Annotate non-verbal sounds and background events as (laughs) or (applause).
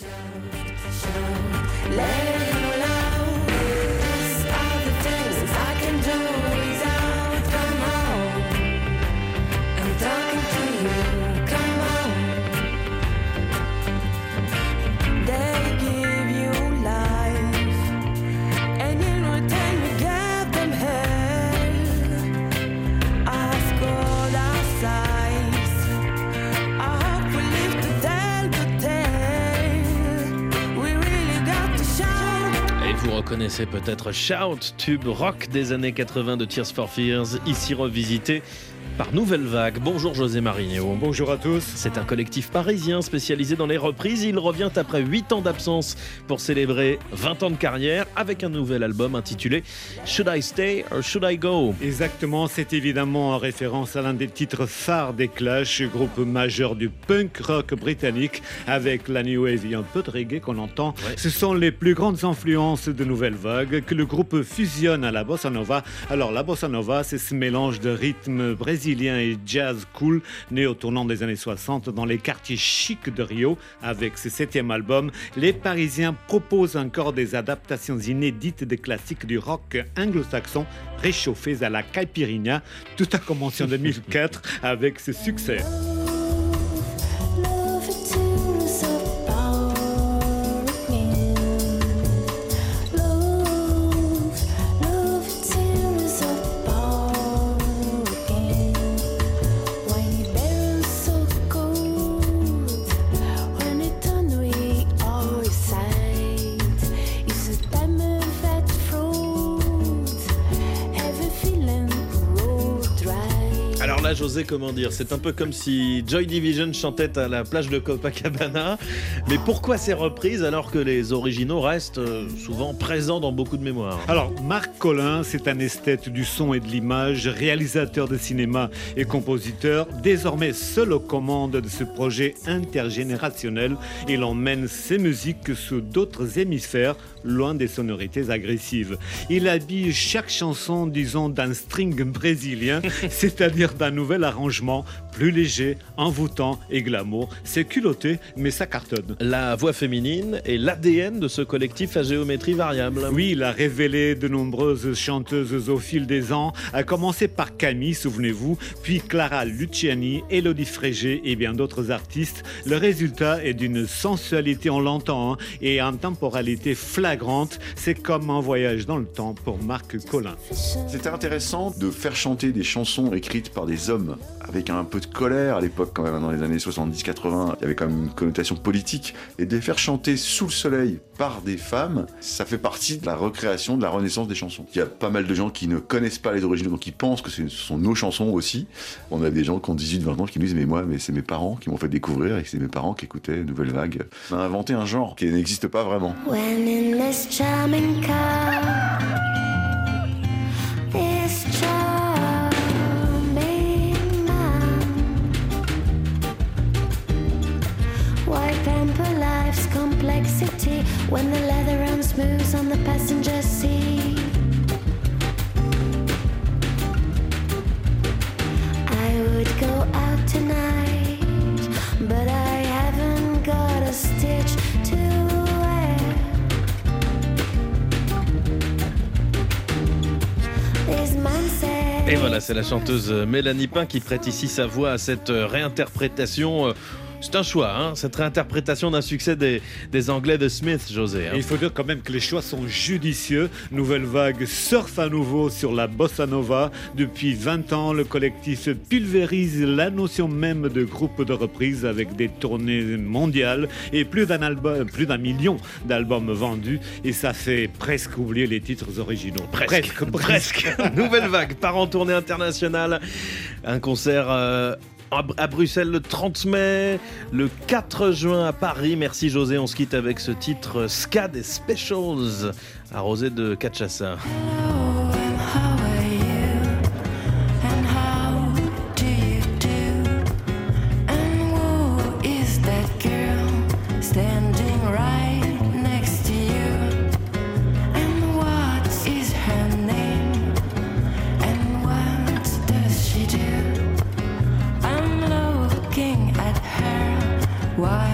Show. Connaissez peut-être Shout, tube rock des années 80 de Tears for Fears, ici revisité par Nouvelle Vague. Bonjour José Marinho. Bonjour à tous. C'est un collectif parisien spécialisé dans les reprises. Il revient après 8 ans d'absence pour célébrer 20 ans de carrière avec un nouvel album intitulé Should I Stay or Should I Go? Exactement, c'est évidemment en référence à l'un des titres phares des Clash, groupe majeur du punk rock britannique avec la new wave et un peu de reggae qu'on entend. Ce sont les plus grandes influences de Nouvelle Vague que le groupe fusionne à la bossa nova. Alors la bossa nova, c'est ce mélange de rythme brésilien et jazz cool, né au tournant des années 60 dans les quartiers chics de Rio. Avec ce septième album, les Parisiens proposent encore des adaptations inédites des classiques du rock anglo-saxon réchauffés à la caipirinha. Tout a commencé en 2004 avec ce succès. José, comment dire C'est un peu comme si Joy Division chantait à la plage de Copacabana. Mais pourquoi ces reprises alors que les originaux restent euh, souvent présents dans beaucoup de mémoires? Alors, Marc Collin, c'est un esthète du son et de l'image, réalisateur de cinéma et compositeur, désormais seul aux commandes de ce projet intergénérationnel. Il emmène ses musiques sous d'autres hémisphères, loin des sonorités agressives. Il habille chaque chanson, disons, d'un string brésilien, (laughs) c'est-à-dire d'un nouvel arrangement plus léger, envoûtant et glamour. C'est culotté, mais ça cartonne. La voix féminine est l'ADN de ce collectif à géométrie variable. Oui, il a révélé de nombreuses chanteuses au fil des ans, à commencer par Camille, souvenez-vous, puis Clara Luciani, Elodie Frégé et bien d'autres artistes. Le résultat est d'une sensualité, on l'entend, hein, et en temporalité flagrante. C'est comme un voyage dans le temps pour Marc Collin. C'était intéressant de faire chanter des chansons écrites par des avec un peu de colère à l'époque quand même dans les années 70-80 il y avait quand même une connotation politique. Et de les faire chanter sous le soleil par des femmes ça fait partie de la recréation de la renaissance des chansons. Il y a pas mal de gens qui ne connaissent pas les originaux donc qui pensent que ce sont nos chansons aussi. On a des gens qui ont 18-20 ans qui nous disent mais moi mais c'est mes parents qui m'ont fait découvrir et c'est mes parents qui écoutaient Nouvelle Vague. On a inventé un genre qui n'existe pas vraiment the leather runs smooth on the passenger seat. I would go out tonight, but I haven't got a stitch to wear. Et voilà, c'est la chanteuse Mélanie Pain qui prête ici sa voix à cette réinterprétation euh, c'est un choix, hein, cette réinterprétation d'un succès des, Anglais de Smith, José. Hein. il faut dire quand même que les choix sont judicieux. Nouvelle Vague surfe à nouveau sur la bossa nova. Depuis 20 ans, le collectif pulvérise la notion même de groupe de reprise avec des tournées mondiales et plus d'un album, plus d'un million d'albums vendus. Et ça fait presque oublier les titres originaux. Presque, presque. (laughs) Nouvelle Vague part en tournée internationale. Un concert euh, à Bruxelles le 30 mai, le 4 juin à Paris. Merci José, on se quitte avec ce titre Ska des Specials, arrosé de Cachaça. Why?